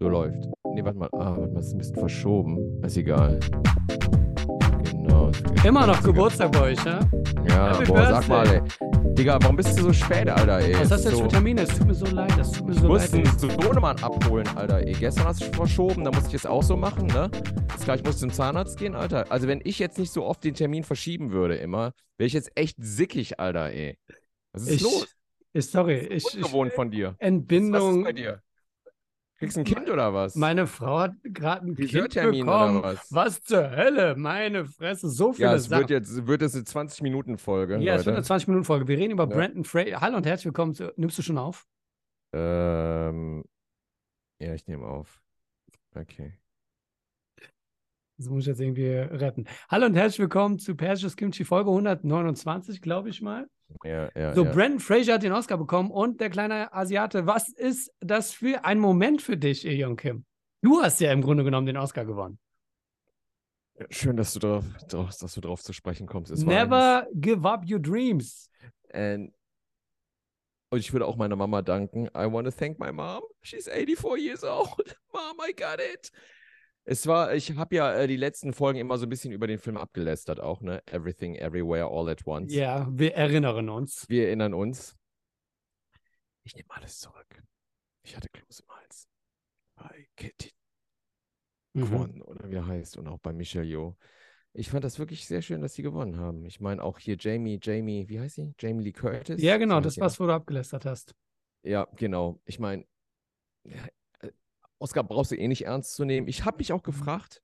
So läuft. Nee, warte mal. Ah, warte mal, ist ein bisschen verschoben. Ist egal. Genau. Immer noch Geburtstag bei euch, ja? Ja, Happy boah, sag mal, ey. Birthday. Digga, warum bist du so spät, Alter, ey? Was hast du jetzt so, für Termine? Es tut mir so leid, das tut mir Ich so leid. den Sohnemann abholen, Alter, ey. Gestern hast du verschoben, da muss ich jetzt auch so machen, ne? Jetzt gleich muss ich zum Zahnarzt gehen, Alter. Also, wenn ich jetzt nicht so oft den Termin verschieben würde, immer, wäre ich jetzt echt sickig, Alter, ey. Was ist Ich, los? ich, sorry, ich, ich Ungewohnt von dir. Was ist Entbindung. bei dir? Kriegst du ein Kind oder was? Meine Frau hat gerade ein Kind bekommen. oder was? Was zur Hölle? Meine Fresse, so viele Ja, es Sachen. wird jetzt wird es eine 20-Minuten-Folge. ja, es wird eine Leute. 20-Minuten-Folge. Wir reden über Ja. Brandon Fraser. Hallo und herzlich willkommen. Zu, nimmst du schon auf? Ähm, ja, ich nehme auf. Okay. Das muss ich jetzt irgendwie retten. Hallo und herzlich willkommen zu Persisches Kimchi Folge 129, glaube ich mal. Ja, ja, So, ja. Brandon Fraser hat den Oscar bekommen und der kleine Asiate. Was ist das für ein Moment für dich, Young Kim? Du hast ja im Grunde genommen den Oscar gewonnen. Schön, dass du drauf, dass du drauf zu sprechen kommst. Es Never give up your dreams. And und ich würde auch meiner Mama danken. I want to thank my mom. She's 84 years old. Mom, I got it. Es war, ich habe ja äh, die letzten Folgen immer so ein bisschen über den Film abgelästert auch, ne? Everything, Everywhere, All at Once. Ja, wir erinnern uns. Wir erinnern uns. Ich nehme alles zurück. Ich hatte Kloß im Hals. Bei Kitty Mhm. Kwon oder wie er heißt und auch bei Michelle Yeoh. Ich fand das wirklich sehr schön, dass sie gewonnen haben. Ich meine auch hier Jamie, Jamie, wie heißt sie? Jamie Lee Curtis. Ja, genau, So das war's, wo du abgelästert hast. Ja, genau. Ich meine, Oscar brauchst du eh nicht ernst zu nehmen. Ich habe mich auch gefragt,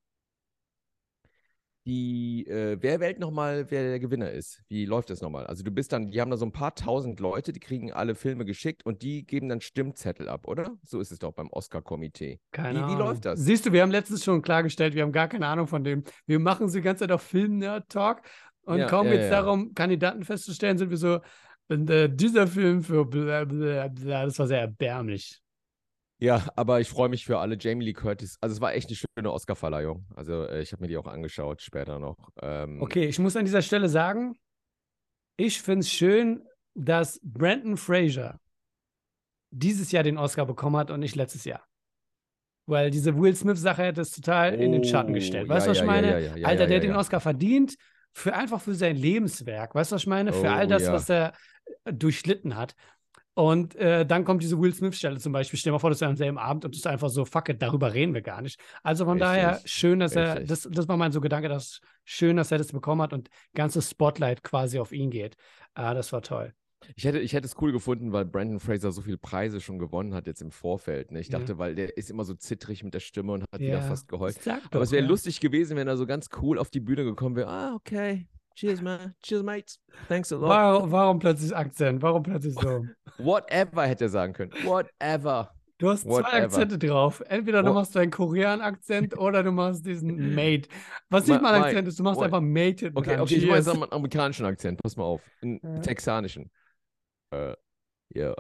die, äh, wer wählt nochmal, wer der Gewinner ist? Wie läuft das nochmal? Also du bist dann, die haben da so ein paar tausend Leute, die kriegen alle Filme geschickt und die geben dann Stimmzettel ab, oder? So ist es doch beim Oscar-Komitee. Keine Wie- wie Ahnung. läuft das? Siehst du, wir haben letztens schon klargestellt, wir haben gar keine Ahnung von dem. Wir machen so die ganze Zeit auf Film-Nerd-Talk und Ja, kaum ja, jetzt ja. darum, Kandidaten festzustellen, sind wir so, und, äh, dieser Film für bla bla bla, das war sehr erbärmlich. Ja, aber ich freue mich für alle. Jamie Lee Curtis. Also es war echt eine schöne Oscar-Verleihung. Also äh, ich habe mir die auch angeschaut später noch. Ähm, Okay, ich muss an dieser Stelle sagen, ich finde es schön, dass Brandon Fraser dieses Jahr den Oscar bekommen hat und nicht letztes Jahr. Weil diese Will Smith-Sache hätte es total in den Schatten Oh, gestellt. Weißt du, was ja, ich ja, meine? ja, Alter, der den. Oscar verdient, für einfach für sein Lebenswerk. Weißt du, was ich meine? Für Oh, all das, was er durchlitten hat. Und äh, dann kommt diese Will Smith-Stelle zum Beispiel. Stell dir mal vor, das ist am selben Abend und du bist einfach so, fuck it, darüber reden wir gar nicht. Also von daher, Richtig, schön, dass er, richtig. das, das war mein so Gedanke, dass schön, dass er das bekommen hat und ganzes Spotlight quasi auf ihn geht. Ah, das war toll. Ich hätte, ich hätte es cool gefunden, weil Brandon Fraser so viele Preise schon gewonnen hat jetzt im Vorfeld. Ne? Ich Ja. dachte, weil der ist immer so zittrig mit der Stimme und hat Ja, wieder fast geheult. Sag Aber doch, es wäre ja. lustig gewesen, wenn er so ganz cool auf die Bühne gekommen wäre. Ah, okay. Cheers, man. Cheers, mates. Thanks a lot. Warum, warum plötzlich Akzent? Warum plötzlich so? Whatever hätte er sagen können. Whatever. Du hast zwei Whatever. Akzente drauf. Entweder du What- machst einen Korean-Akzent oder du machst diesen Mate. Was nicht Ma- mal ein Akzent ist, du machst what- einfach Mate hinten Okay, okay, ich mache jetzt einen amerikanischen Akzent. Pass mal auf. Einen Ja. texanischen. Äh, ja.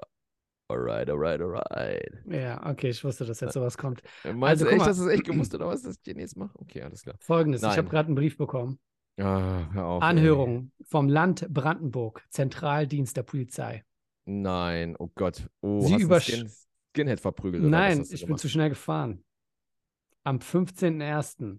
Alright, alright, alright. Ja, okay, ich wusste, dass jetzt sowas kommt. Meinst Also, du echt, mal. dass du es echt gewusst oder was, dass ich den jetzt mache? Okay, alles klar. Folgendes, ich habe Nein. gerade einen Brief bekommen. Ah, auf. ey. Anhörung vom Land Brandenburg, Zentraldienst der Polizei. Nein, oh Gott. Oh, Sie einen Skin Skinhead verprügelt Nein, ich bin gemacht? zu schnell gefahren. Am 15.01.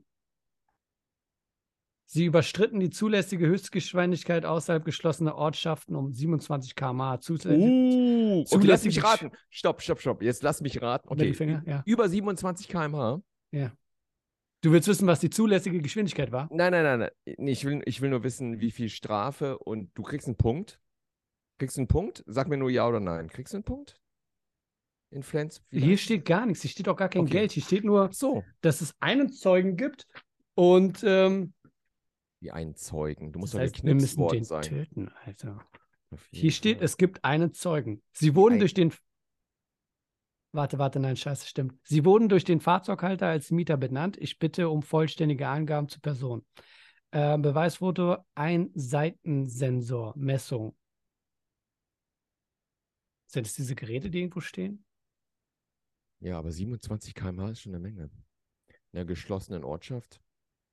Sie überstritten die zulässige Höchstgeschwindigkeit außerhalb geschlossener Ortschaften um 27 km/h. Zulässig Uh, okay, lass mich raten. Stopp, stopp, stopp. Jetzt lass mich raten. Okay, Mittelfinger, ja. über 27 km/h. Du willst wissen, was die zulässige Geschwindigkeit war? Nein, nein, nein, nein. Ich will, ich will nur wissen, wie viel Strafe und du kriegst einen Punkt. Kriegst du einen Punkt? Sag mir nur ja oder nein. Kriegst du einen Punkt? In Flens? Hier steht gar nichts, hier steht auch gar kein Okay. Geld. Hier steht nur, so. dass es einen Zeugen gibt und ähm, Wie einen Zeugen. Du musst das doch heißt, wir geknipst müssen worden den sein. töten, Alter. Hier steht, es gibt einen Zeugen. Sie wurden Ein- durch den. Warte, warte, nein, scheiße, stimmt. Sie wurden durch den Fahrzeughalter als Mieter benannt. Ich bitte um vollständige Angaben zur Person. Äh, Beweisfoto: ein Seitensensor, Messung. Sind es diese Geräte, die irgendwo stehen? Ja, aber 27 km/h ist schon eine Menge. In einer geschlossenen Ortschaft.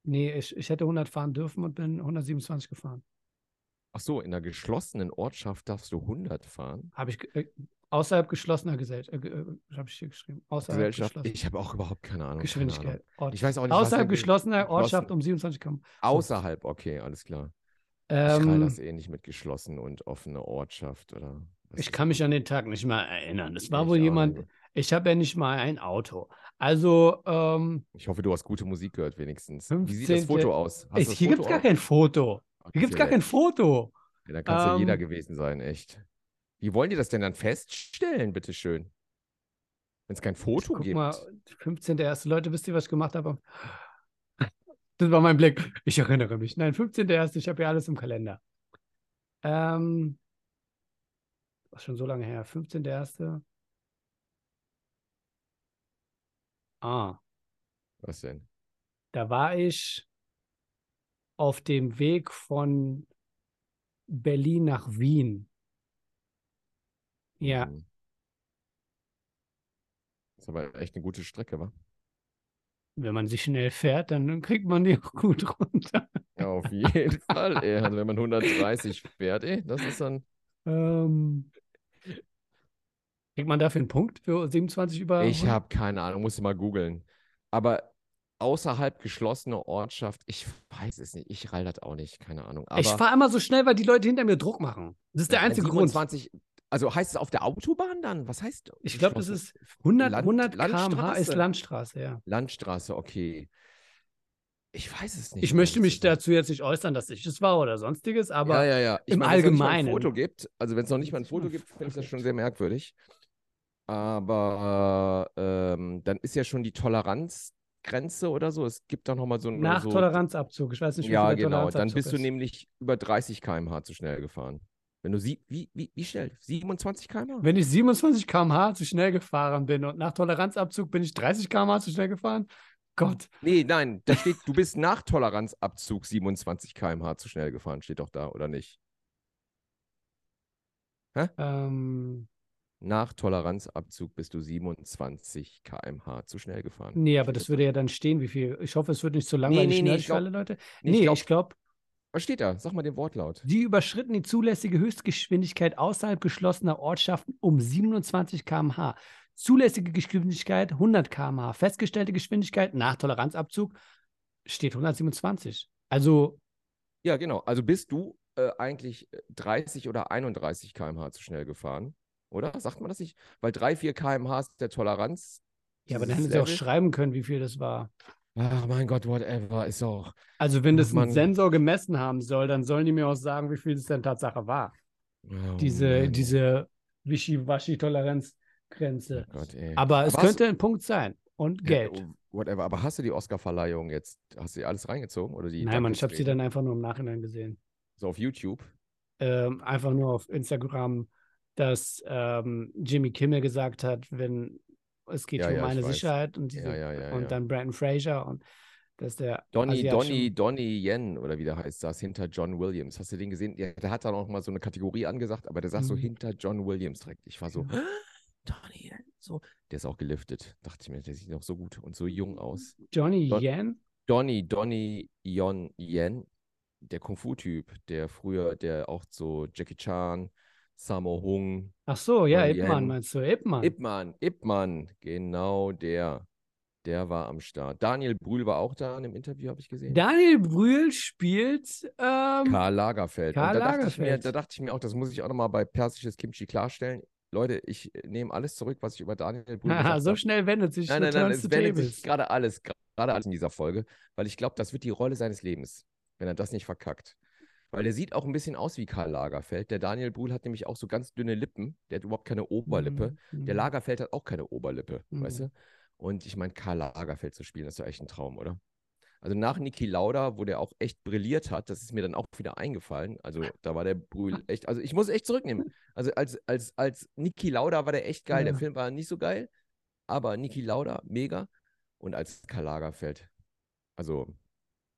Nee, ich, ich hätte 100 fahren dürfen und bin 127 gefahren. Ach so, in einer geschlossenen Ortschaft darfst du 100 fahren. Habe ich äh, außerhalb geschlossener Gesellschaft, äh, äh, habe ich hier geschrieben. Außerhalb Gesellschaft. Ich habe auch überhaupt keine Ahnung. keine Ahnung. Geschwindigkeit. Ich weiß auch nicht, außerhalb geschlossener Ortschaft um 27 km. Außerhalb, okay, alles klar. ich kann Ähm, das eh nicht mit geschlossen und offene Ortschaft oder. ich kann mich an den Tag nicht mal erinnern. Es war Ich wohl jemand, nicht. ich habe ja nicht mal ein Auto. Also, ähm, Ich hoffe, du hast gute Musik gehört, wenigstens. Wie sieht 15. das Foto aus? Hast hier gibt es gar kein Foto. Hier gibt es gar kein. Foto. Ja, da kann es ja jeder Ähm, gewesen sein, echt. Wie wollen die das denn dann feststellen, bitteschön? Wenn es kein Foto Guck gibt. mal, 15.1. Leute, wisst ihr, was ich gemacht habe? Das war mein Blick. Ich erinnere mich. Nein, 15.1. Ich habe ja alles im Kalender. Ähm, was schon so lange her? 15.1. Ah, Was denn? da war ich auf dem Weg von Berlin nach Wien. Ja. Das ist aber echt eine gute Strecke, wa? wenn man sich schnell fährt, dann kriegt man die auch gut runter. Ja, auf jeden Fall, ey. Also wenn man 130 fährt, ey, das ist dann. Ähm, kriegt man dafür einen Punkt für 27 über? Ich habe keine Ahnung, muss mal googeln. Aber außerhalb geschlossener Ortschaft, ich weiß es nicht. Ich rall das auch nicht, keine Ahnung. Aber Ich fahre immer so schnell, weil die Leute hinter mir Druck machen. Das ist der einzige Grund. 27, also heißt es auf der Autobahn dann? Was heißt Ich glaube, das ist 100, Land- 100 km/h ist Landstraße? Landstraße, ja. Landstraße, okay. Ich weiß es nicht. Ich möchte mich dazu jetzt nicht äußern, dass ich es war oder sonstiges, aber ja, ja, ja. Im meine, wenn es noch Allgemeinen- ein Foto gibt, also wenn es noch nicht mal ein Foto gibt, finde ich das schon sehr merkwürdig. Aber ähm, dann ist ja schon die Toleranzgrenze oder so. Es gibt doch noch mal so ein nach so, Toleranzabzug. Ich weiß nicht, wie Ja, genau. Dann bist du ist. nämlich über 30 km/h zu schnell gefahren. Wenn du sie, wie, wie, wie schnell? 27 km/h? Wenn ich 27 km/h zu schnell gefahren bin und nach Toleranzabzug bin ich 30 km/h zu schnell gefahren, Gott. Nee, nein, da steht, du bist nach Toleranzabzug 27 km/h zu schnell gefahren, steht doch da, oder nicht? Ähm, Nach Toleranzabzug bist du 27 km/h zu schnell gefahren. nee, aber das da. würde ja dann stehen, wie viel. Ich hoffe, es wird nicht so langweilig nee, nee, alle Leute. Nee, Nee, ich glaube, Was steht da? Sag mal den Wortlaut. die überschritten die zulässige Höchstgeschwindigkeit außerhalb geschlossener Ortschaften um 27 km/h. Zulässige Geschwindigkeit 100 km/h. Festgestellte Geschwindigkeit nach Toleranzabzug steht 127. Also, Ja, genau. Also bist du äh, eigentlich 30 oder 31 km/h zu schnell gefahren, oder? Sagt man das nicht? Weil 3, 4 km/h ist der Toleranz. ja, aber dann hätten sie auch schreiben können, wie viel das war. Ach mein Gott, whatever, ist auch. Also, wenn das ein. Sensor gemessen haben soll, dann sollen die mir auch sagen, wie viel es denn Tatsache war. Oh Diese, Mann. diese Wischi-Waschi-Toleranzgrenze. Oh. Aber es hast- könnte ein Punkt sein. Und Ja, Geld. oh, Whatever. Aber hast du die Oscar-Verleihung jetzt? Hast du alles reingezogen? Oder die Nein, Mann, ich habe sie dann einfach nur im Nachhinein gesehen. So auf YouTube? Ähm, einfach nur auf Instagram, dass ähm, Jimmy Kimmel gesagt hat, wenn es geht Ja, hier um ja, meine. Sicherheit und, diese, Ja, und dann Brandon Fraser und dass der Donny, Donny, Donny Yen oder wie der heißt, saß hinter John Williams. Hast du den gesehen? Ja, der hat dann auch mal so eine Kategorie angesagt, aber der saß so Mhm. hinter John Williams direkt. Ich war so, Donny Yen, so. Der ist auch geliftet. Dachte ich mir, der sieht noch so gut und so jung aus. Johnny Don- Yen. Donny, Donny Yon Yen, der Kung-Fu-Typ, der früher, der auch so Jackie Chan, Sammo Hung, Ach so, ja, Donnie Ip Man Yen. meinst du? Ip Man. Ip Man, Ip Man, genau der. Der war am Start. Daniel Brühl war auch da in dem Interview, habe ich gesehen. Daniel Brühl spielt ähm, Karl Lagerfeld. Karl da dachte, ich mir, Lagerfeld. da dachte ich mir auch, das muss ich auch nochmal bei persisches Kimchi klarstellen. Leute, ich äh, nehme alles zurück, was ich über Daniel Brühl gesagt so habe. schnell wendet sich Nein, nein, nein, es wendet Tables. sich gerade alles, gerade alles in dieser Folge, weil ich glaube, das wird die Rolle seines Lebens, wenn er das nicht verkackt. Weil der sieht auch ein bisschen aus wie Karl Lagerfeld. Der Daniel Brühl hat nämlich auch so ganz dünne Lippen. Der hat überhaupt keine Oberlippe. Mhm, Der mhm. Lagerfeld hat auch keine Oberlippe, weißt Mhm. du? Und ich meine, Karl Lagerfeld zu spielen, ist doch echt ein Traum, oder? Also nach Niki Lauda, wo der auch echt brilliert hat, das ist mir dann auch wieder eingefallen. Also da war der Brühl echt, also ich muss echt zurücknehmen. Also als, als, als Niki Lauda war der echt geil. Der Ja. Film war nicht so geil, aber Niki Lauda, mega. Und als Karl Lagerfeld, also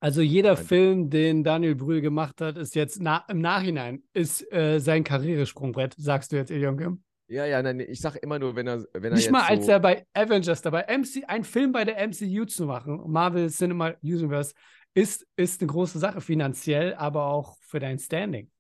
Also jeder Nein. Film, den Daniel Brühl gemacht hat, ist jetzt na im Nachhinein ist äh, sein Karrieresprungbrett, sagst du jetzt, Ilion Kim? ja, ja, nein, ich sag immer nur, wenn er, wenn er Nicht jetzt mal, als so, er bei Avengers dabei, MC, ein Film bei der MCU zu machen, Marvel Cinema Universe, ist, ist eine große Sache finanziell, aber auch für dein Standing.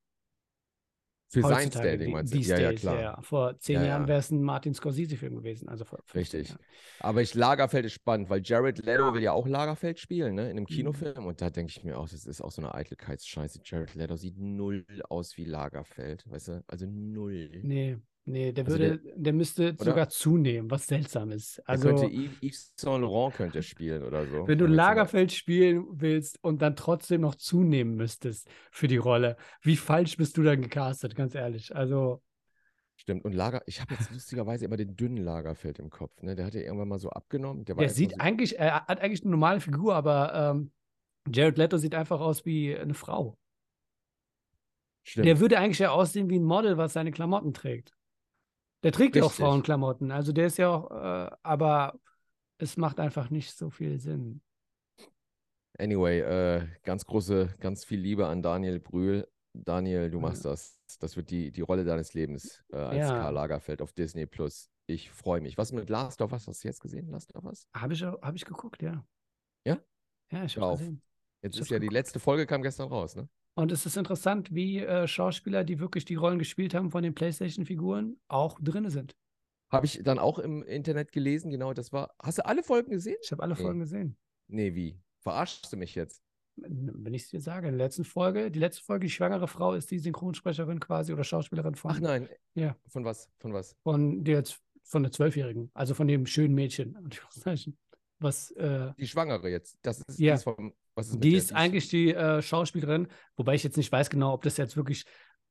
Für sein Standing die- meinst du? Ja, ja, klar. ja. Vor zehn Ja, Jahren ja. wäre es ein Martin Scorsese-Film gewesen. Also vor 15 Richtig. Jahren. Aber ich, Lagerfeld ist spannend, weil Jared Leto will ja auch Lagerfeld spielen, ne? In Mhm. einem Kinofilm. Und da denke ich mir auch, das ist auch so eine Eitelkeitsscheiße. Jared Leto sieht null aus wie Lagerfeld, weißt du? Also null. Nee, nee, der Also würde, der, müsste oder? sogar zunehmen, was seltsam ist. Also, könnte Yves, Yves Saint Laurent könnte spielen oder so. wenn du Lagerfeld spielen willst und dann trotzdem noch zunehmen müsstest für die Rolle, wie falsch bist du dann gecastet, ganz ehrlich. Also, Stimmt. Und Lager, ich habe jetzt lustigerweise immer den dünnen Lagerfeld im Kopf, ne? Der hat ja irgendwann mal so abgenommen. Der der sieht so, eigentlich, er hat eigentlich eine normale Figur, aber ähm, Jared Leto sieht einfach aus wie eine Frau. Stimmt. Der würde eigentlich ja aussehen wie ein Model, was seine Klamotten trägt. Der trägt ja auch. Frauenklamotten. Also der ist ja auch, äh, aber es macht einfach nicht so viel Sinn. Anyway, äh, ganz große, ganz viel Liebe an Daniel Brühl. Daniel, du Ja. machst das. Das wird die, die Rolle deines Lebens äh, als Ja. Karl Lagerfeld auf Disney Plus. Ich freue mich. Was mit Last of Us? Hast du jetzt gesehen? Last of Us? Habe ich, hab ich geguckt, ja. Ja? Ja, ich habe auf. gesehen. Jetzt Ich ist ja die geguckt. letzte Folge kam gestern raus, ne? Und es ist interessant, wie äh, Schauspieler, die wirklich die Rollen gespielt haben von den PlayStation-Figuren, auch drin sind. Habe ich dann auch im Internet gelesen, genau, das war. Hast du alle Folgen gesehen? Ich habe alle Nee. Folgen gesehen. Nee, wie? Verarschst du mich jetzt? Wenn ich es dir sage, in der letzten Folge, die letzte Folge, die schwangere Frau ist die Synchronsprecherin quasi oder Schauspielerin von, Ach nein. Ja. Von was? Von was? von der jetzt von der Zwölfjährigen, also von dem schönen Mädchen, was äh, Die Schwangere jetzt. Das ist, Ja. ist vom. Ist die der? ist eigentlich die äh, Schauspielerin, wobei ich jetzt nicht weiß genau, ob das jetzt wirklich,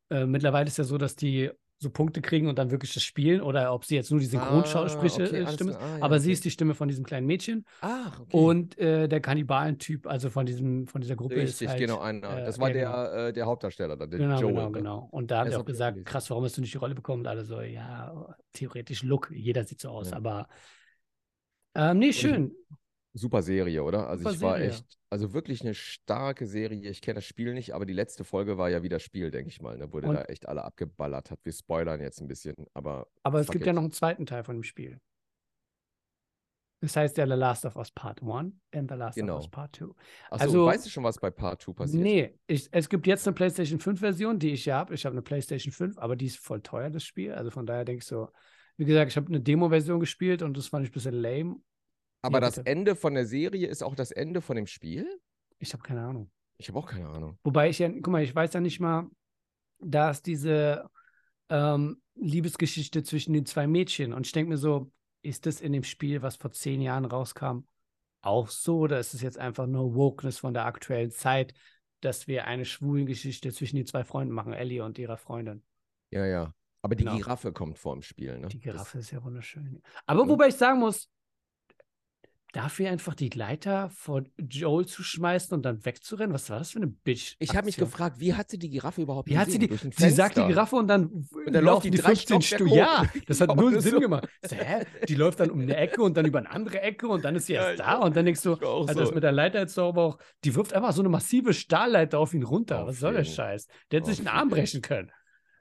äh, mittlerweile ist ja so, dass die so Punkte kriegen und dann wirklich das spielen oder ob sie jetzt nur die Synchronstimme Ah, okay, ist. klar. Ah, ja, Aber sie okay. ist die Stimme von diesem kleinen Mädchen Ach, okay. und äh, der Kannibalentyp, also von diesem, von dieser Gruppe Richtig, ist halt, genau, einer. äh, das war genau. der, äh, der Hauptdarsteller, dann, der Genau, Joel. genau, ne? genau. Und da haben Das die auch gesagt, gelesen. krass, warum hast du nicht die Rolle bekommen? Und alle so, ja, theoretisch Look, jeder sieht so aus, Ja. aber ähm, nee, schön. Super Serie, oder? Also Super ich war Serie. echt, also wirklich eine starke Serie. Ich kenne das Spiel nicht, aber die letzte Folge war ja wieder Spiel, denke ich mal, ne, wo der Und- da echt alle abgeballert hat. Wir spoilern jetzt ein bisschen, aber Aber es gibt it. ja noch einen zweiten Teil von dem Spiel. Das heißt ja The Last of Us Part 1 and The Last Genau. of Us Part 2. Achso, also- weißt du schon, was bei Part 2 passiert? Nee, ich, es gibt jetzt eine PlayStation 5-Version, die ich ja habe. Ich habe eine PlayStation 5, aber die ist voll teuer, das Spiel. Also von daher denke ich so, wie gesagt, ich habe eine Demo-Version gespielt und das fand ich ein bisschen lame. Aber Ja, das. Ende von der Serie ist auch das Ende von dem Spiel? Ich habe keine Ahnung. Ich habe auch keine Ahnung. Wobei ich ja, guck mal, ich weiß ja nicht mal, dass diese ähm, Liebesgeschichte zwischen den zwei Mädchen und ich denke mir so, ist das in dem Spiel, was vor zehn Jahren rauskam, auch so oder ist es jetzt einfach nur Wokeness von der aktuellen Zeit, dass wir eine schwulen Geschichte zwischen den zwei Freunden machen, Ellie und ihrer Freundin? Ja, ja. Aber die Genau. Giraffe kommt vor im Spiel, ne? Die Das- Giraffe ist ja wunderschön. Aber wobei ich sagen muss, dafür einfach die Leiter vor Joel zu schmeißen und dann wegzurennen, was war das für eine Bitch? Ich habe mich Aktion? gefragt, wie hat sie die Giraffe überhaupt Wie hat sie die, Durch sie sagt die. Giraffe und dann, Und dann läuft laufen die die drei 15 Stockwerke Stunden. hoch. Ja, das hat Ja, null das Sinn so. gemacht. So, hä? Die läuft dann um eine Ecke und dann über eine andere Ecke und dann ist sie Ja, erst ich da und dann denkst du, also das so. mit der Leiter jetzt doch aber auch, die wirft einfach so eine massive Stahlleiter auf ihn runter. Auf Was soll der. Scheiß? Der hätte sich einen Arm brechen können.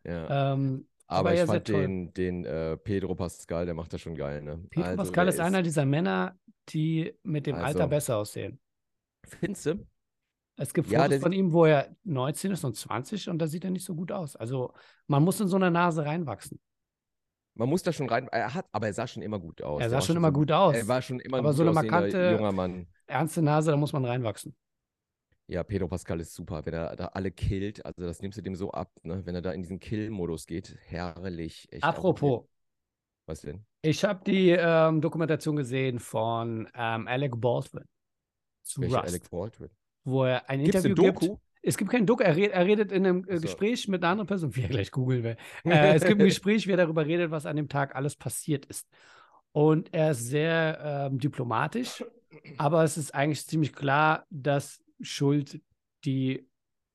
Ja. Ähm, Aber, aber ich ja, fand den, den äh, Pedro Pascal, der macht das schon geil, ne? Pedro Also, Pascal der ist einer dieser Männer, die mit dem Alter Also. besser aussehen. Findest du? Es gibt Fotos von ihm, wo er 19 ist und 20 und da sieht er nicht so gut aus. Also man muss in so eine Nase reinwachsen. Man muss da schon rein. Er hat, aber er sah schon immer gut aus. Er sah schon immer so, gut aus. Er war schon immer Aber so eine markante- junger Mann. Ernste Nase, da muss man reinwachsen. Ja, Pedro Pascal ist super, wenn er da alle killt. Also das nimmst du dem so ab, ne? Wenn er da in diesen Kill-Modus geht. Herrlich. Apropos, Was denn? ich habe die ähm, Dokumentation gesehen von ähm, Alec Baldwin zu Welche Rust, Alec Baldwin? wo er ein Gibt's Interview eine Doku? gibt. Es gibt kein Doku, er, red, er redet in einem äh. Gespräch mit einer anderen Person, wie er gleich googeln will. Äh, es gibt ein Gespräch, wie er darüber redet, was an dem Tag alles passiert ist. Und er ist sehr ähm, diplomatisch, aber es ist eigentlich ziemlich klar, dass Schuld die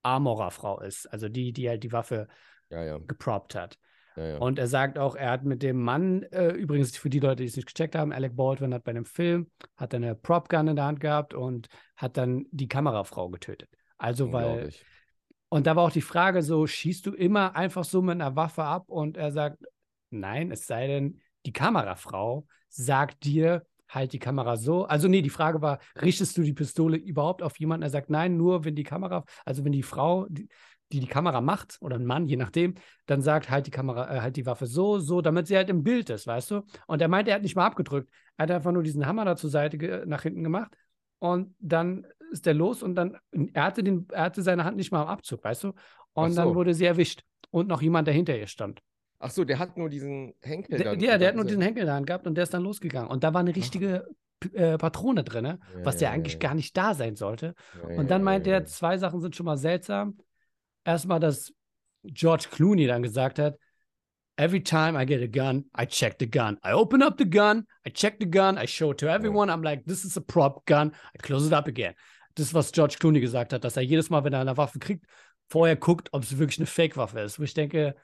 Armorer-Frau ist, also die, die halt die Waffe Ja, ja. geproppt hat. Ja, ja. Und er sagt auch, er hat mit dem Mann, äh, übrigens für die Leute, die es nicht gecheckt haben, Alec Baldwin hat bei einem Film, hat eine Prop-Gun in der Hand gehabt und hat dann die Kamerafrau getötet. Also weil, und da war auch die Frage so, schießt du immer einfach so mit einer Waffe ab? Und er sagt, nein, es sei denn, die Kamerafrau sagt dir, halt die Kamera so. Also nee, die Frage war, richtest du die Pistole überhaupt auf jemanden? Er sagt, nein, nur wenn die Kamera, also wenn die Frau, die die, die Kamera macht, oder ein Mann, je nachdem, dann sagt, halt die Kamera, äh, halt die Waffe so, so, damit sie halt im Bild ist, weißt du? Und er meinte, er hat nicht mal abgedrückt. Er hat einfach nur diesen Hammer da zur Seite nach hinten gemacht und dann ist der los und dann, er hatte, den, er hatte seine Hand nicht mal am Abzug, weißt du? Und so. dann wurde sie erwischt und noch jemand, der hinter ihr stand. Ach so, der hat nur diesen Henkel da. Ja, der hat nur diesen Henkel da gehabt und der ist dann losgegangen. Und da war eine richtige äh, Patrone drin, ne? ja, was ja, ja eigentlich gar nicht da sein sollte. und dann meint er, zwei Sachen sind schon mal seltsam. Erstmal, dass George Clooney dann gesagt hat, Every time I get a gun, I check the gun. I open up the gun, I check the gun, I show it to everyone. I'm like, this is a prop gun. I close it up again. Das was George Clooney gesagt hat, dass er jedes Mal, wenn er eine Waffe kriegt, vorher guckt, ob es wirklich eine Fake-Waffe ist. Wo ich denke,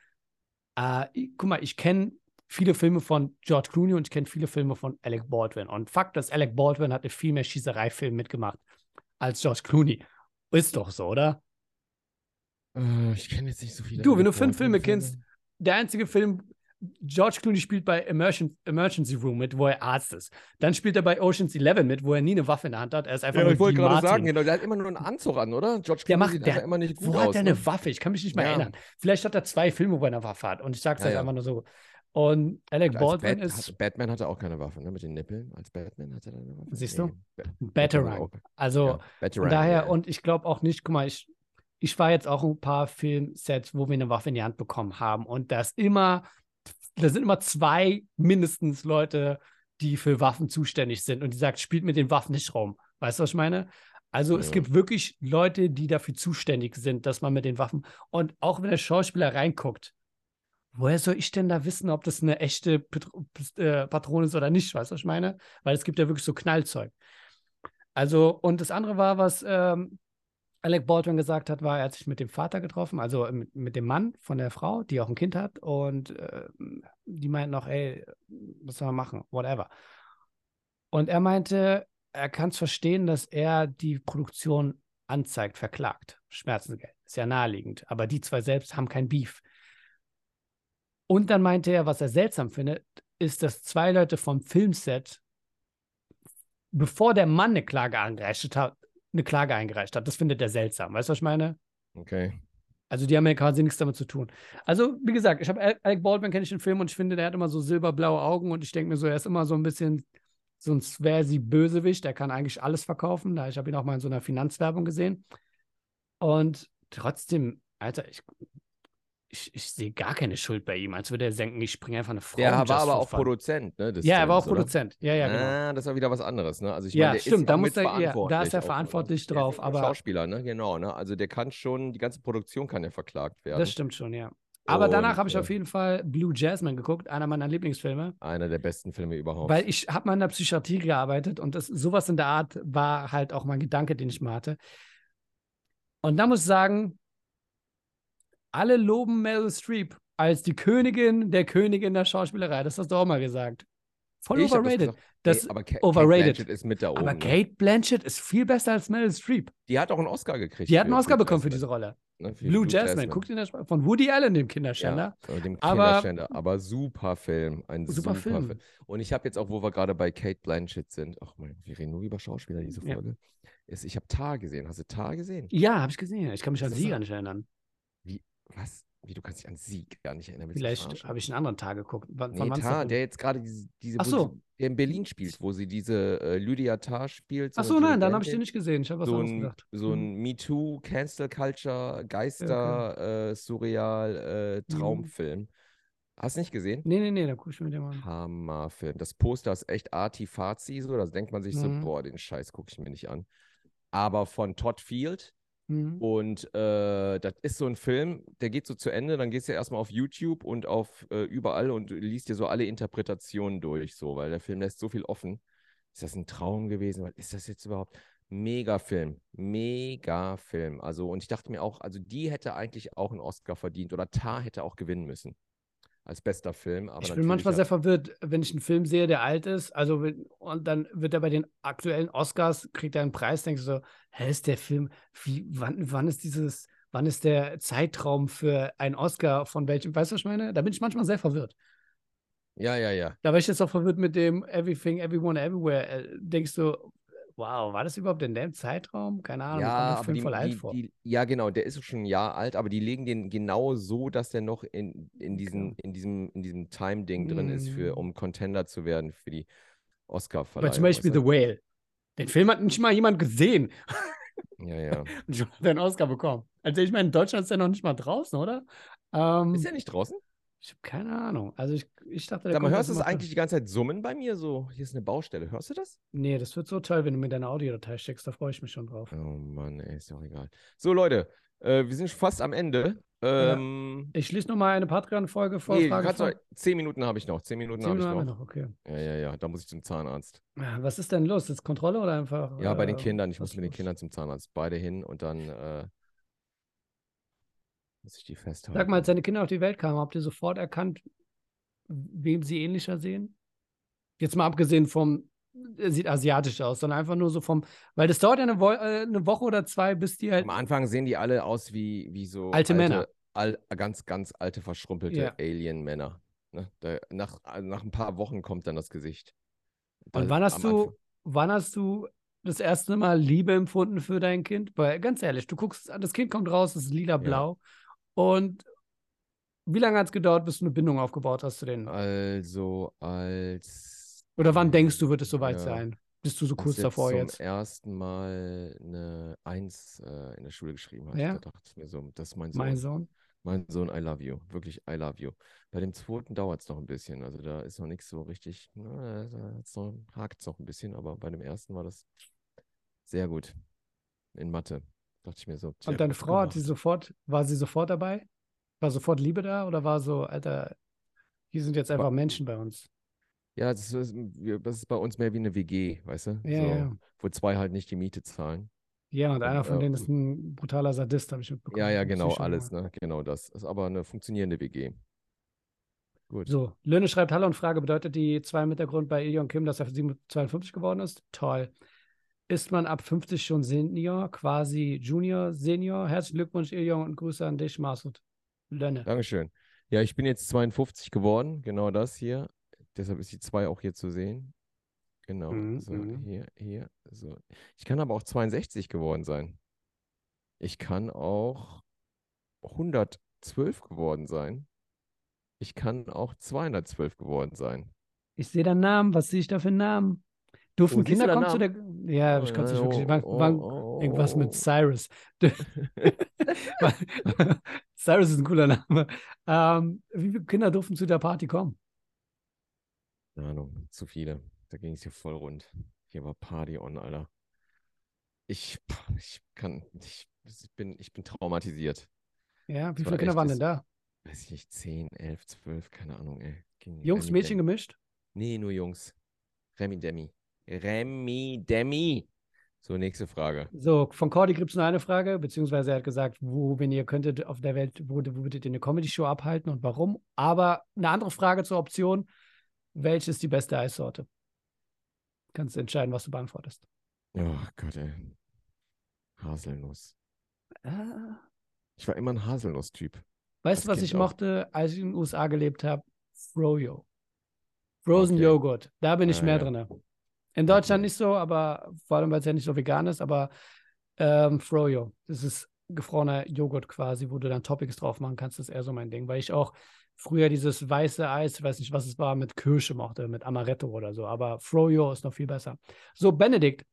äh, guck mal, ich kenne viele Filme von George Clooney und ich kenne viele Filme von Alec Baldwin. Und Fakt ist, Alec Baldwin hat viel mehr Schießereifilme mitgemacht als George Clooney. Ist doch so, oder? Äh, ich kenne jetzt nicht so viele. Du, wenn du fünf Filme kennst, der einzige Film, George Clooney spielt bei Emergen Emergency Room mit, wo er Arzt ist. Dann spielt er bei Ocean's Eleven mit, wo er nie eine Waffe in der Hand hat. Er ist einfach ja, nur ich wollte gerade sagen, genau, der hat immer nur einen Anzug an, oder? George Clooney der macht, sieht der, immer nicht gut wo aus. Wo hat er eine ne? Waffe? Ich kann mich nicht mehr ja. erinnern. Vielleicht hat er zwei Filme, wo er eine Waffe hat. Und ich sage es ja, halt einfach nur so. Und Alec Baldwin Bat ist. Batman hatte auch keine Waffe, ne? Mit den Nippeln. Als Batman hatte er eine Waffe. Siehst du? Nee. Batarang. Also, ja, Batarang, daher, und ich glaube auch nicht, guck mal, ich, ich war jetzt auch ein paar Filmsets, wo wir eine Waffe in die Hand bekommen haben. Und das immer da sind immer zwei mindestens Leute, die für Waffen zuständig sind und die sagt, spielt mit den Waffen nicht rum. Weißt du, was ich meine? Also ja. es gibt wirklich Leute, die dafür zuständig sind, dass man mit den Waffen und auch wenn der Schauspieler reinguckt, woher soll ich denn da wissen, ob das eine echte äh, Patrone ist oder nicht? Weißt du, was ich meine? Weil es gibt ja wirklich so Knallzeug. Also, und das andere war, was ähm, Alec Baldwin gesagt hat, war, er hat sich mit dem Vater getroffen, also mit, mit dem Mann von der Frau, die auch ein Kind hat. Und äh, die meinten auch, ey, was soll man machen? Whatever. Und er meinte, er kann es verstehen, dass er die Produktion anzeigt, verklagt. Schmerzensgeld. Ist ja naheliegend. Aber die zwei selbst haben kein Beef. Und dann meinte er, was er seltsam findet, ist, dass zwei Leute vom Filmset, bevor der Mann eine Klage angereicht hat, eine Klage eingereicht hat. Das findet er seltsam. Weißt du, was ich meine? Okay. Also die haben ja quasi nichts damit zu tun. Also, wie gesagt, ich habe Alec Baldwin kenne ich den Film und ich finde, der hat immer so silberblaue Augen und ich denke mir so, er ist immer so ein bisschen so ein Sversi-Bösewicht, der kann eigentlich alles verkaufen. Da ich habe ihn auch mal in so einer Finanzwerbung gesehen. Und trotzdem, Alter, ich, ich, ich sehe gar keine Schuld bei ihm, als würde er denken, ich springe einfach eine Frau. Er war aber auch fun. Produzent, ne? ja, er war auch oder? Produzent. Ja, ja, genau. Ah, das war wieder was anderes, ne? Also ich ja, meine, stimmt, da, muss er, ja, da ist er verantwortlich auch, drauf. Aber Schauspieler, ne? Genau, ne? Also der kann schon, die ganze Produktion kann ja verklagt werden. Das stimmt schon, ja. Aber Und, danach habe ich äh, auf jeden Fall Blue Jasmine geguckt, einer meiner Lieblingsfilme. Einer der besten Filme überhaupt. Weil ich habe mal in der Psychiatrie gearbeitet und das, sowas in der Art war halt auch mein Gedanke, den ich mal hatte. Und da muss ich sagen, alle loben Meryl Streep als die Königin der Königin der Schauspielerei. Das hast du auch mal gesagt. Voll ich overrated. Das, das nee, aber Ka overrated. Kate Blanchett ist mit da oben. Aber ne? Kate Blanchett ist viel besser als Meryl Streep. Die hat auch einen Oscar gekriegt. Die hat einen Oscar bekommen für diese Rolle. Ne, Blue, Blue, Jasmine. Jasmine. Guckt ihn das von Woody Allen, dem Kinderschänder. Ja, dem Kinderschänder. Aber, aber super Film. Ein super, super Film. Film. Und ich habe jetzt auch, wo wir gerade bei Kate Blanchett sind, ach mein, wir reden nur über Schauspieler diese Folge. Ja. ich habe Tar gesehen. Hast du Tar gesehen? Ja, habe ich gesehen. Ich kann mich an sie gar nicht erinnern. Was? Wie, du kannst dich an Sieg gar nicht erinnern. Vielleicht habe ich einen anderen Tag geguckt. Wann, nee, Tar, der jetzt gerade diese, diese Ach so. Der in Berlin spielt, wo sie diese äh, Lydia Tar spielt. So Ach so, nein, dann habe ich den nicht gesehen. Ich habe was so anderes gedacht. So ein mhm. MeToo, Cancel Culture, Geister, okay. äh, Surreal, äh, mhm. Traumfilm. Mhm. Hast du nicht gesehen? Nee, nee, nee, da gucke ich mir den mal an. Hammerfilm. Das Poster ist echt arti-fazi, so. Da denkt man sich mhm. so, boah, den Scheiß gucke ich mir nicht an. Aber von Todd Field, Mhm. Und äh, das ist so ein Film, der geht so zu Ende, dann gehst du ja erstmal auf YouTube und auf äh, überall und liest dir so alle Interpretationen durch, so, weil der Film lässt so viel offen. Ist das ein Traum gewesen? Ist das jetzt überhaupt? Mega Film, mega Film. Also, und ich dachte mir auch, also die hätte eigentlich auch einen Oscar verdient oder Tar hätte auch gewinnen müssen als bester Film. ich bin manchmal sehr verwirrt, wenn ich einen Film sehe, der alt ist, also und dann wird er bei den aktuellen Oscars, kriegt er einen Preis, denkst du so, hä, ist der Film, wie, wann, wann ist dieses, wann ist der Zeitraum für einen Oscar von welchem, weißt du, was ich meine? Da bin ich manchmal sehr verwirrt. Ja, ja, ja. Da war ich jetzt auch verwirrt mit dem Everything, Everyone, Everywhere. Äh, denkst du, wow, war das überhaupt in dem Zeitraum? Keine Ahnung, Ja, der aber Film die, voll alt die, vor. die, ja, genau, der ist schon ein Jahr alt, aber die legen den genau so, dass der noch in, in, diesen, in diesem, in diesem Time-Ding drin ist, für, Mm. um Contender zu werden für die Aber Oscar-Verleihung. zum Beispiel The Whale. Den Film hat nicht mal jemand gesehen? Ja, ja. und schon hat er einen Oscar bekommen. Also ich meine, in Deutschland ist er noch nicht mal draußen, oder? Ähm, Ist er nicht draußen? Ich habe keine Ahnung. Also ich, ich dachte, der Sag mal, hörst du es eigentlich die ganze Zeit summen bei mir? So, hier ist eine Baustelle. Hörst du das? Nee, das wird so toll, wenn du mir deine Audiodatei schickst. Da freue ich mich schon drauf. Oh Mann, ey, ist doch egal. So, Leute, äh, wir sind schon fast am Ende. Ähm, Ich schließe nochmal eine Patreon-Folge vor. nee, Frage vor. zehn Minuten habe ich noch. Zehn Minuten habe ich noch. noch, okay. Ja, ja, ja, da muss ich zum Zahnarzt. Was ist denn los? Ist Kontrolle oder einfach? Ja, bei den äh, Kindern. Ich muss mit den? Kindern zum Zahnarzt. Beide hin und dann äh, muss ich die festhalten. Sag mal, als deine Kinder auf die Welt kamen, habt ihr sofort erkannt, wem sie ähnlicher sehen? Jetzt mal abgesehen vom, er sieht asiatisch aus, sondern einfach nur so vom, weil das dauert ja eine, Wo äh, eine Woche oder zwei, bis die halt. Am Anfang sehen die alle aus wie, wie so Alte Männer. Al, ganz, ganz alte, verschrumpelte Ja. Alien-Männer. Ne? Nach, nach ein paar Wochen kommt dann das Gesicht. Und wann hast du, Anfang- wann hast du das erste Mal Liebe empfunden für dein Kind? Weil, ganz ehrlich, du guckst, das Kind kommt raus, es ist lila-blau. Und wie lange hat es gedauert, bis du eine Bindung aufgebaut hast zu denen? Also als. Oder wann denkst du, wird es soweit Ja. sein? Bist du so kurz er davor zum jetzt? ersten Mal eine Eins äh, in der Schule geschrieben hat. Ja? Da dachte ich mir so, das ist mein Sohn. Mein Sohn. Mein Sohn, I love you. Wirklich, I love you. Bei dem zweiten dauert es noch ein bisschen. Also da ist noch nichts so richtig, na, da hakt es noch ein bisschen, aber bei dem ersten war das sehr gut. In Mathe. Dachte ich mir so. Und deine Frau hat sie gemacht. sofort, war sie sofort dabei? War sofort Liebe da oder war so, Alter, hier sind jetzt einfach Menschen bei uns? Ja, das ist, das ist bei uns mehr wie eine WG, weißt du? Ja, so, ja. Wo zwei halt nicht die Miete zahlen. Ja, und einer von denen ist ein brutaler Sadist, habe ich mitbekommen. Ja, ja, genau, alles, ne? Genau das. Ist aber eine funktionierende WG. Gut. So, Löhne schreibt Hallo und Frage, bedeutet die zwei im Hintergrund bei Ilion Kim, dass er 52 geworden ist? Toll. Ist man ab 50 schon Senior, quasi Junior, Senior? Herzlichen Glückwunsch, Ilion, und Grüße an dich, Masud. Lönne. Dankeschön. Ja, ich bin jetzt 52 geworden, genau das hier. Deshalb ist die 2 auch hier zu sehen. Genau. Mhm, so, mhm. hier, hier. So. Ich kann aber auch 62 geworden sein. Ich kann auch 112 geworden sein. Ich kann auch 212 geworden sein. Ich sehe deinen Namen, was sehe ich da für einen Namen? Durften Oh, Kinder kommen zu der. Ja, ich kann es nicht Oh, wirklich. Wann, oh, wann, oh, irgendwas mit oh. Cyrus. Cyrus ist ein cooler Name. Ähm, wie viele Kinder durften zu der Party kommen? Keine Ahnung, zu viele. Da ging es hier voll rund. Hier war Party on, Alter. Ich, ich kann, ich, ich bin, ich bin traumatisiert. Ja, wie Das war viele Kinder waren das- denn da? Weiß ich nicht, 10, 11, 12, keine Ahnung, ey. Ging Jungs, Mädchen Demi. gemischt? Nee, nur Jungs. Remi Demi. Remi Demi. So, nächste Frage. So, von Cordy gibt es nur eine Frage, beziehungsweise er hat gesagt, wo, wenn ihr könntet auf der Welt, wo, wo würdet ihr eine Comedy-Show abhalten und warum? Aber eine andere Frage zur Option: Welche ist die beste Eissorte? Kannst du entscheiden, was du beantwortest. Oh Gott, ey. Haselnuss. Ah. Ich war immer ein Haselnuss-Typ. Weißt du, was Kind ich auch. mochte, als ich in den USA gelebt habe? Froyo. Frozen Okay. Joghurt. Da bin ich Ah, mehr ja. drin. In Deutschland nicht so, aber vor allem, weil es ja nicht so vegan ist, aber ähm, Froyo. Das ist gefrorener Joghurt quasi, wo du dann Toppings drauf machen kannst. Das ist eher so mein Ding, weil ich auch früher dieses weiße Eis, ich weiß nicht, was es war, mit Kirsche mochte, mit Amaretto oder so. Aber Froyo ist noch viel besser. So, Benedikt.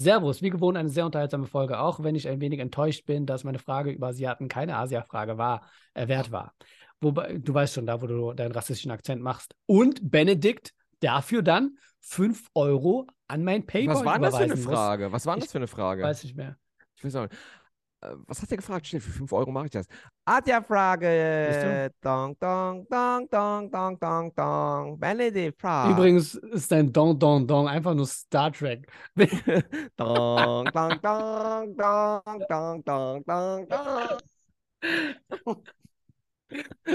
Servus, wie gewohnt eine sehr unterhaltsame Folge, auch wenn ich ein wenig enttäuscht bin, dass meine Frage über Asiaten keine Asia-Frage war, äh, wert war. Wobei, du weißt schon, da wo du deinen rassistischen Akzent machst. Und Benedikt dafür dann 5 Euro an mein PayPal Was war denn das für eine überweisen muss. Frage? Was war das für eine Frage? Weiß nicht mehr. Ich weiß auch nicht. Äh, Was hat der gefragt? Schnell, für 5 Euro mache ich das. Adja-Frage. Dong, dong, dong, dong, dong, dong, dong. Benedikt fragt. Übrigens ist dein Don Don Don einfach nur Star Trek. dong, dong, dong, dong, dong, dong, dong, dong.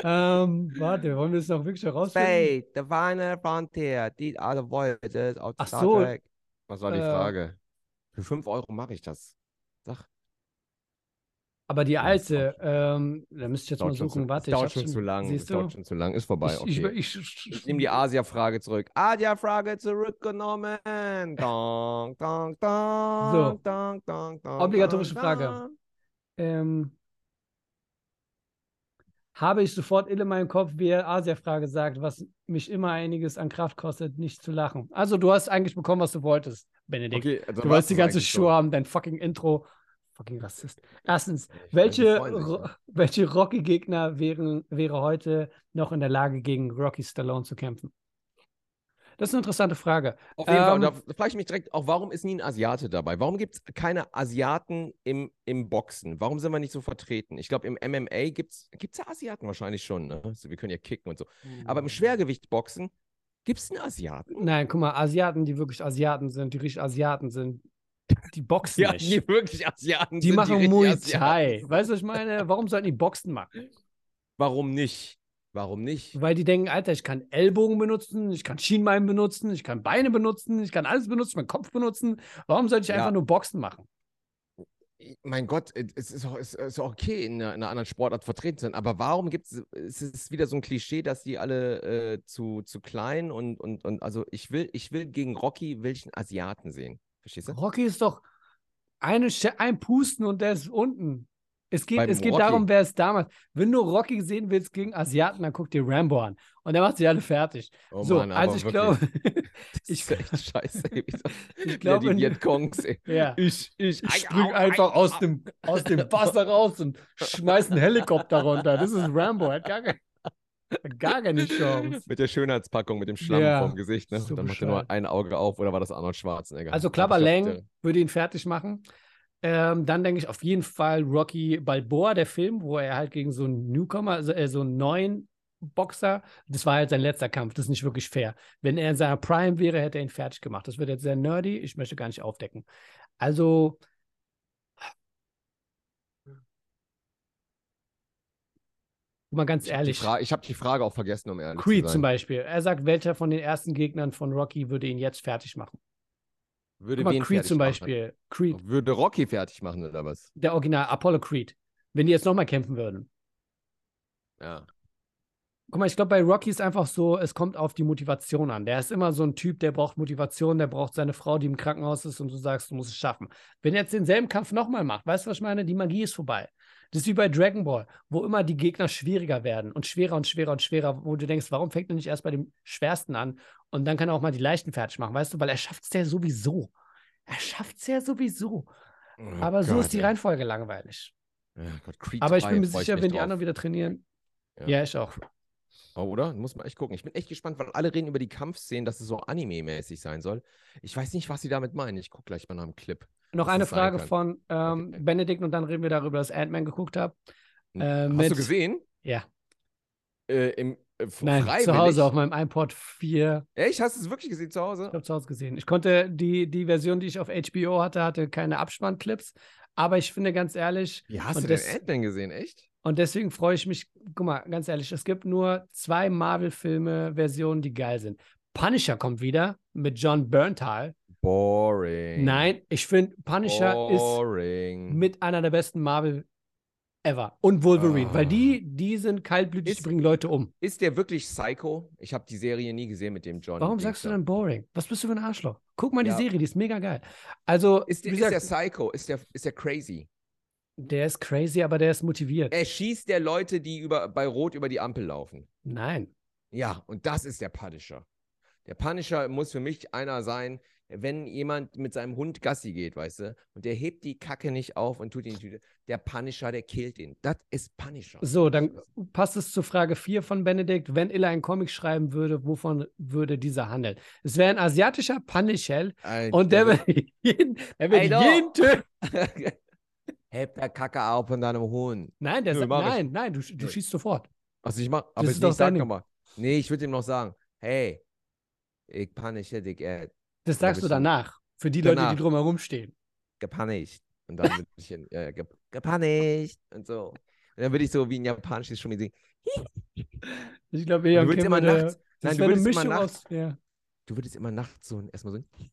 ähm, warte, wollen wir das noch wirklich herausfinden? Space, the final frontier. These are the voyages of Ach Star so. Trek. Was war die Äh, Frage? Für 5 Euro mache ich das. Sag. Aber die alte, ähm, da müsste ich jetzt mal suchen. zu, Warte, ich schon zu lang. Es Siehst du? dauert schon zu lang. Ist vorbei. Ich, okay. ich, ich, Ich nehme die Asia-Frage zurück. Asia-Frage zurückgenommen. Dong, dong, dong, So. dong, dong, dong, Obligatorische dong, Frage. dong. ähm, habe ich sofort in meinem Kopf, wie er Asia-Frage sagt, was mich immer einiges an Kraft kostet, nicht zu lachen. Also, du hast eigentlich bekommen, was du wolltest, Benedikt. Okay, also du wolltest die ganze Show schon. haben, dein fucking Intro. Fucking Rassist. Erstens, welche, Ro welche Rocky-Gegner wäre heute noch in der Lage, gegen Rocky Stallone zu kämpfen? Das ist eine interessante Frage. Auf jeden Fall, Ähm, und da frage ich mich direkt auch, warum ist nie ein Asiate dabei? Warum gibt es keine Asiaten im, im Boxen? Warum sind wir nicht so vertreten? Ich glaube, im MMA gibt es ja Asiaten wahrscheinlich schon. Ne? Also wir können ja kicken und so. Aber im Schwergewichtboxen gibt es einen Asiaten? Nein, guck mal, Asiaten, die wirklich Asiaten sind, die richtig Asiaten sind, die boxen Ja, nicht. die wirklich Asiaten Die sind. machen richtig Muay Asiaten Thai. Weißt du, was ich meine? Warum sollten die Boxen machen? Warum nicht? Warum nicht? Weil die denken, Alter, ich kann Ellbogen benutzen, ich kann Schienbein benutzen, ich kann Beine benutzen, ich kann alles benutzen, meinen Kopf benutzen. Warum sollte ich Ja. einfach nur Boxen machen? Mein Gott, es ist auch, es ist auch okay, in einer, in einer anderen Sportart vertreten zu sein, aber warum gibt es, es ist wieder so ein Klischee, dass die alle äh, zu, zu klein und, und, und also ich will, ich will gegen Rocky, will ich einen Asiaten sehen. Verstehst du? Rocky ist doch eine, ein Pusten und der ist unten. Es geht, es geht Rocky. darum, wer es damals. Wenn du Rocky sehen willst gegen Asiaten, dann guck dir Rambo an. Und der macht sie alle fertig. Oh so, Mann, also ich glaube, das ist echt scheiße. ich glaube, die Vietcongs, ja. Ich, ich, Ich spring einfach aus dem, aus dem Wasser raus und schmeiß einen Helikopter runter. Das ist Rambo. Er hat gar, keine, gar keine Chance. Mit der Schönheitspackung, mit dem Schlamm Ja, vom Gesicht, ne? so dann macht er nur ein Auge auf, oder war das Arnold Schwarzenegger? Also Klapper ich Lang würde ihn fertig machen. Ähm, dann denke ich auf jeden Fall Rocky Balboa, der Film, wo er halt gegen so einen Newcomer, also äh, so einen neuen Boxer, das war halt sein letzter Kampf, das ist nicht wirklich fair. Wenn er in seiner Prime wäre, hätte er ihn fertig gemacht. Das wird jetzt sehr nerdy, ich möchte gar nicht aufdecken. Also, mal ganz Ich habe die, ehrlich, Fra hab die Frage auch vergessen, um ehrlich Creed zu sein. zum Beispiel. Er sagt, welcher von den ersten Gegnern von Rocky würde ihn jetzt fertig machen? Würde Guck mal, Creed zum machen? Beispiel. Creed, Würde Rocky fertig machen, oder was? der Original Apollo Creed. Wenn die jetzt nochmal kämpfen würden. Ja. Guck mal, ich glaube, bei Rocky ist einfach so, es kommt auf die Motivation an. Der ist immer so ein Typ, der braucht Motivation, der braucht seine Frau, die im Krankenhaus ist und du sagst, du musst es schaffen. Wenn er jetzt denselben Kampf nochmal macht, weißt du, was ich meine? Die Magie ist vorbei. Das ist wie bei Dragon Ball, wo immer die Gegner schwieriger werden und schwerer und schwerer und schwerer, wo du denkst, warum fängt er nicht erst bei dem Schwersten an und dann kann er auch mal die Leichten fertig machen, weißt du, weil er schafft es ja sowieso. Er schafft es ja sowieso. Oh Aber so Gott, ist die ey. Reihenfolge langweilig. Ja, Gott, Aber ich 3 bin mir sicher, wenn die drauf. anderen wieder trainieren. Ja. Ja, ich auch. Oh, oder? Muss man echt gucken. Ich bin echt gespannt, weil alle reden über die Kampfszenen, dass es so anime-mäßig sein soll. Ich weiß nicht, was sie damit meinen. Ich gucke gleich mal nach dem Clip. Noch eine Frage von ähm, Okay. Benedikt und dann reden wir darüber, dass Ant-Man geguckt habe. Äh, Hast mit- du gesehen? Ja. Äh, im, äh, Nein, freiwillig? zu Hause auf meinem iPod 4. Echt? Hast du es wirklich gesehen zu Hause? Ich habe zu Hause gesehen. Ich konnte die, die Version, die ich auf HBO hatte, hatte keine Abspannclips. Aber ich finde ganz ehrlich, Wie hast du das- Ant-Man gesehen? Echt? und deswegen freue ich mich, guck mal, ganz ehrlich, es gibt nur zwei Marvel-Filme-Versionen, die geil sind. Punisher kommt wieder mit John Berntal. Boring. Nein, ich finde, Punisher ist Boring. mit einer der besten Marvel ever. Und Wolverine, weil Ah. die, die sind kaltblütig, die Ist- bringen Leute um. Ist der wirklich Psycho? Ich habe die Serie nie gesehen mit dem John. Warum Dings sagst du da. denn boring? Was bist du für ein Arschloch? Guck mal Ja. die Serie, die ist mega geil. Also, Ist der, ist der gesagt, Psycho? Ist der, ist der crazy? der ist crazy, aber der ist motiviert. Er schießt der Leute, die über, bei Rot über die Ampel laufen. Nein. Ja, und das ist der Punisher. Der Punisher muss für mich einer sein, wenn jemand mit seinem Hund Gassi geht, weißt du, und der hebt die Kacke nicht auf und tut ihn in die Tüte. Der Punisher, der killt ihn. Das ist Punisher. So, dann passt es zur Frage 4 von Benedikt. Wenn Illa einen Comic schreiben würde, wovon würde dieser handeln? Es wäre ein asiatischer Punisher Alter. und der wird jeden, der jeden töten. Heb der Kacke auf von deinem Hund. Nein, der Nö, sagt, mach ich. nein, nein, du, du schießt sofort. Also ich mach, aber ist ich doch nicht sag nochmal. Nee, ich würde ihm noch sagen, hey, ich punische dich, äh, Das Da sagst du danach. Für die Leute, Danach. die drumherum stehen. gepunished. Und dann würde ich, in- ja, ge, gepunished und so. Und dann würde ich so wie ein japanisches Schumi singen. Ich glaube, eher du würdest immer nachts, Das nein, du würdest immer nachts, aus. Ja. du würdest immer nachts so ein- erstmal so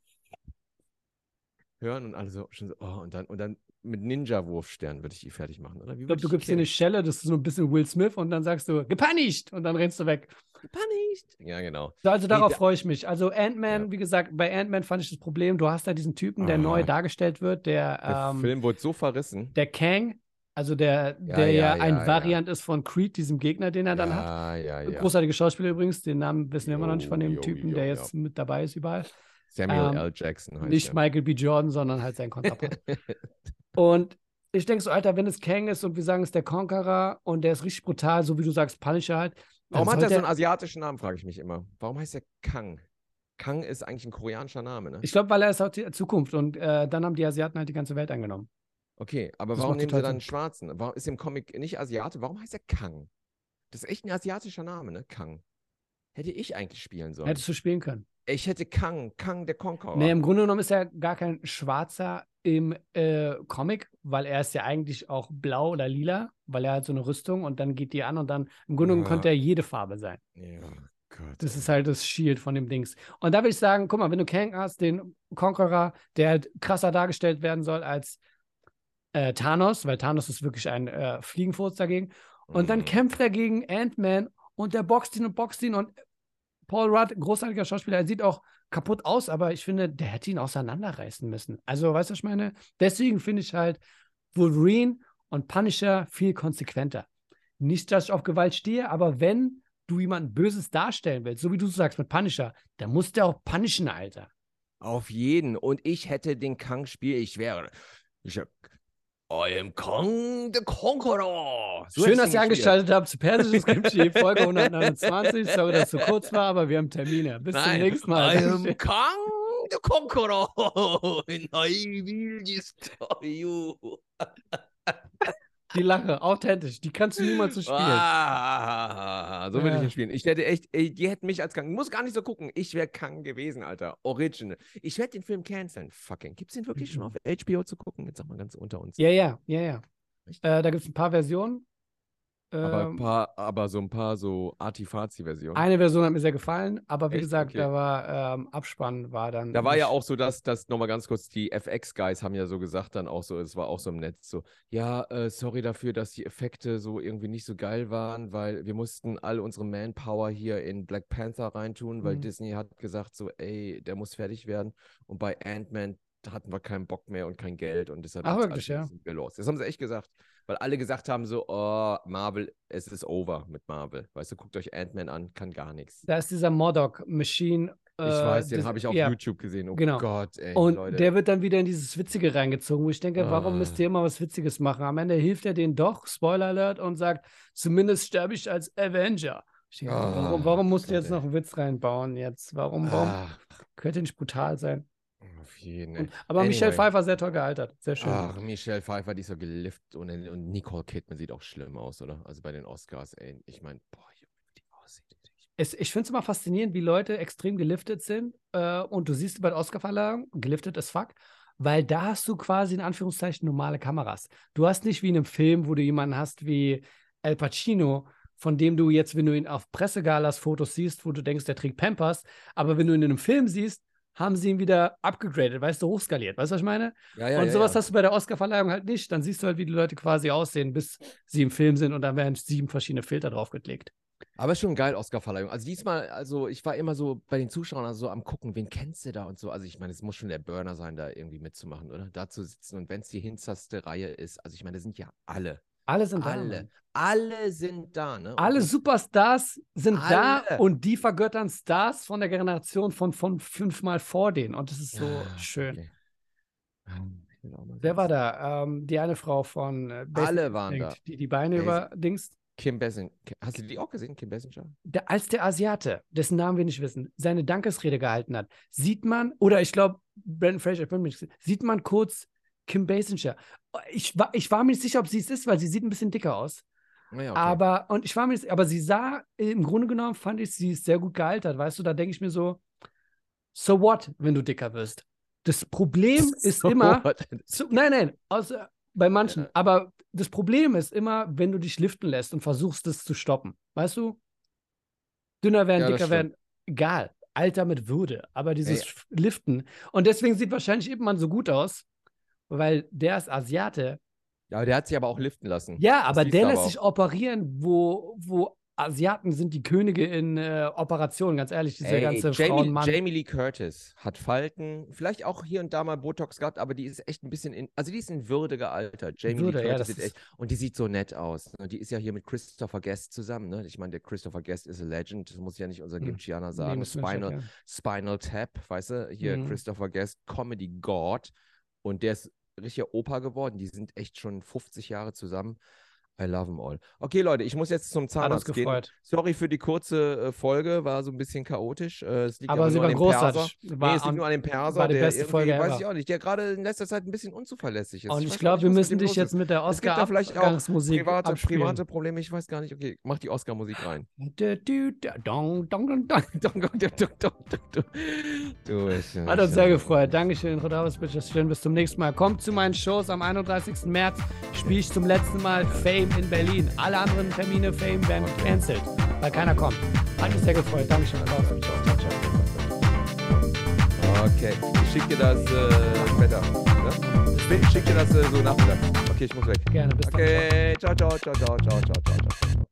hören und alle so schon so, oh, und dann, und dann mit Ninja-Wurfstern würde ich die fertig machen, oder? Wie Ich glaube, du gibst dir eine? Schelle, das ist so ein bisschen Will Smith und dann sagst du, gepunished und dann rennst du weg. Punished. Ja, genau. So, Also darauf da- freue ich mich. Also Ant-Man, Ja. wie gesagt, bei Ant-Man fand ich das Problem, du hast da diesen Typen, der Ah. neu dargestellt wird, der, Der ähm, Film wurde so verrissen. der Kang, also der, Ja, der ja, ja, ein ja, Variant ist von Creed, diesem Gegner, den er dann hat. ja, ja. Großartige Schauspieler übrigens, den Namen wissen wir immer noch nicht von dem jo, Typen, jo, der jetzt mit dabei ist überall. Samuel ähm, L. Jackson heißt Nicht. Michael B. Jordan, sondern halt sein Konterpart. und ich denke so, Alter, wenn es Kang ist und wir sagen, es ist der Conqueror und der ist richtig brutal, so wie du sagst, Punisher halt. Warum hat er so einen asiatischen Namen, frage ich mich immer. Warum heißt er Kang? Kang ist eigentlich ein koreanischer Name, ne? Ich glaube, weil er ist auch die Zukunft und äh, dann haben die Asiaten halt die ganze Welt eingenommen. Okay, aber Das warum nehmen sie dann einen. Schwarzen? Warum ist im Comic nicht Asiate? Warum heißt er Kang? Das ist echt ein asiatischer Name, ne? Kang. Hätte ich eigentlich spielen sollen. Hättest du spielen können. Ich hätte Kang, Kang der Conqueror. Nee, im Grunde genommen ist er gar kein Schwarzer im äh, Comic, weil er ist ja eigentlich auch blau oder lila, weil er hat so eine Rüstung und dann geht die an und dann im Grunde genommen Ja. könnte er jede Farbe sein. ja, Gott. Das ist halt das Shield von dem Dings. Und da würde ich sagen, guck mal, wenn du Kang hast, den Conqueror, der halt krasser dargestellt werden soll als äh, Thanos, weil Thanos ist wirklich ein äh, Fliegenfurz dagegen. Und dann Mhm. kämpft er gegen Ant-Man und der boxt ihn und boxt ihn und Paul Rudd, großartiger Schauspieler, er sieht auch kaputt aus, aber ich finde, der hätte ihn auseinanderreißen müssen. Also, weißt du, was ich meine? Deswegen finde ich halt Wolverine und Punisher viel konsequenter. Nicht, dass ich auf Gewalt stehe, aber wenn du jemanden Böses darstellen willst, so wie du sagst mit Punisher, dann musst du auch punishen, Alter. Auf jeden. Und ich hätte den Kang spiel. Ich wäre. Ich I am Kang the Conqueror. So Schön, dass ihr angeschaltet habt zu Persisches Kimchi, Folge 129. Sorry, dass es so kurz war, aber wir haben Termine. Bis Nein, zum nächsten Mal. I am Kang the Conqueror. And I will destroy you. Die Lache, authentisch, die kannst du niemals so spielen. Ah, so würde Ja. ich ihn spielen. Ich hätte echt, ey, die hätten mich als Kang. Muss gar nicht so gucken. Ich wäre Kang gewesen, Alter. Original. Ich werde den Film canceln. Fucking. Gibt es den wirklich schon auf HBO zu gucken? Jetzt sag mal ganz unter uns. Ja, ja, ja, ja. Äh, da gibt es ein paar Versionen. Aber, Ähm, paar, aber so ein paar so Artifazi-Versionen. Eine Version hat mir sehr gefallen, aber wie Echt? gesagt, Okay. da war ähm, Abspann war dann. Da war ja auch so, dass, dass nochmal ganz kurz, die FX-Guys haben ja so gesagt, dann auch so, es war auch so im Netz so, ja, äh, sorry dafür, dass die Effekte so irgendwie nicht so geil waren, weil wir mussten all unsere Manpower hier in Black Panther reintun, weil Mhm. Disney hat gesagt so, ey, der muss fertig werden. Und bei Ant-Man hatten wir keinen Bock mehr und kein Geld und deshalb Ach, wirklich, ja? los. Das haben sie echt gesagt, weil alle gesagt haben so, oh, Marvel, es ist over mit Marvel. Weißt du, guckt euch Ant-Man an, kann gar nichts. Da ist dieser Modok Machine. Ich äh, weiß, den habe ich auf ja. YouTube gesehen. Oh genau. Gott, ey, Und Leute. der wird dann wieder in dieses Witzige reingezogen, wo ich denke, warum Ah. müsst ihr immer was Witziges machen? Am Ende hilft er denen doch, Spoiler Alert, und sagt, zumindest sterbe ich als Avenger. Ich denke, Ah, warum, warum musst du jetzt noch einen Witz reinbauen jetzt? Warum, warum? Ah, Könnte nicht brutal sein. Auf jeden Fall. aber Michelle Anyway. Pfeiffer sehr toll gealtert. Sehr schön. Ach, Michelle Pfeiffer, die ist so geliftet und, und Nicole Kidman sieht auch schlimm aus, oder? Also bei den Oscars, ey. Ich meine, boah, die aussieht. Ich- Es, ich finde es immer faszinierend, wie Leute extrem geliftet sind. Äh, und du siehst bei der Oscarverleihung, geliftet as fuck, weil da hast du quasi in Anführungszeichen normale Kameras. Du hast nicht wie in einem Film, wo du jemanden hast wie Al Pacino, von dem du jetzt, wenn du ihn auf Pressegalas Fotos siehst, wo du denkst, der trägt Pampers, aber wenn du ihn in einem Film siehst, haben sie ihn wieder upgegradet, weißt du, hochskaliert. Weißt du, was ich meine? Ja, ja, und sowas ja. hast du bei der Oscarverleihung halt nicht. Dann siehst du halt, wie die Leute quasi aussehen, bis sie im Film sind und dann werden sieben verschiedene Filter draufgeklickt. Aber schon geil, Oscarverleihung. Also diesmal, also ich war immer so bei den Zuschauern also so am gucken, wen kennst du da und so. Also ich meine, es muss schon der Burner sein, da irgendwie mitzumachen, oder? Da zu sitzen und wenn es die hinterste Reihe ist, also ich meine, das sind ja alle. Alle sind da. Alle. Mann. Alle sind da, ne? Alle Superstars sind da Alle. und die vergöttern Stars von der Generation von, von fünfmal vor denen. Und das ist so Ja, schön. okay. Wer war da? Ähm, die eine Frau von äh, Basic Alle waren Instinct, da. Die die Beine Basic- über Dings. Kim Basinger. Hast du die auch gesehen, Kim Basinger? Der, als der Asiate, dessen Namen wir nicht wissen, seine Dankesrede gehalten hat, sieht man, oder ich glaube, Brandon Fraser, ich bin mir nicht sicher, sieht man kurz Kim Basinger. Ich war, ich war mir nicht sicher, ob sie es ist, weil sie sieht ein bisschen dicker aus. Naja, okay. Aber, und ich war mir, aber sie sah, im Grunde genommen fand ich, sie ist sehr gut gealtert, weißt du, da denke ich mir so, so what, wenn du dicker wirst? Das Problem ist So immer, so, nein, nein, außer bei manchen, Ja. aber das Problem ist immer, wenn du dich liften lässt und versuchst, das zu stoppen, weißt du? Dünner werden, Ja, dicker werden, egal, Alter mit Würde, aber dieses. Liften und deswegen sieht wahrscheinlich Ip Man so gut aus, weil der ist Asiate. Ja, der hat sich aber auch liften lassen. Ja, aber der lässt aber sich operieren, wo, wo Asiaten sind die Könige in äh, Operationen, ganz ehrlich, diese Ey, ganze Jamie, Frauenmann. Jamie Lee Curtis hat Falten, vielleicht auch hier und da mal Botox gehabt, aber die ist echt ein bisschen in, also die ist in Würde gealtert. Jamie Würde, Lee ja, Curtis das sieht ist- echt, und die sieht so nett aus. ne? Die ist ja hier mit Christopher Guest zusammen, ne? Ich meine, der Christopher Guest ist a legend, das muss ja nicht unser Hm. Gimchianer Nee, sagen. nicht Spinal, erklären. Spinal Tap, weißt du, hier Mhm. Christopher Guest, Comedy God. Und der ist richtiger Opa geworden. Die sind echt schon 50 Jahre zusammen. I love them all. Okay, Leute, ich muss jetzt zum Hat uns Zahnarzt gehen. gefreut. Sorry für die kurze äh, Folge, war so ein bisschen chaotisch. Äh, es liegt Aber aber sie nur war an dem Perser. großartig. Nee, es liegt nur an dem Perser, war die der beste Folge weiß ever. ich auch nicht, der gerade in letzter Zeit ein bisschen unzuverlässig ist. Und ich gar glaube, wir müssen dich jetzt mit der Es gibt da vielleicht private, private Probleme, ich weiß gar nicht. Okay, mach die rein. Dong. Du, ich, Hat uns sehr gefreut. Dankeschön, Rodavas Schön. Bis zum nächsten Mal. Kommt zu meinen Shows am 31. März. Spiele ich zum letzten Mal Fame in Berlin. Alle anderen Termine Fame werden cancelled, weil keiner kommt. Hat mich sehr gefreut. Dankeschön. Ciao. Okay, ich schicke dir das äh, später. Ne? Ich schicke dir das äh, so nachmittags. Okay, ich muss weg. Gerne. Bis dann. Ciao. Okay, ciao, ciao, ciao, ciao, ciao, ciao. ciao.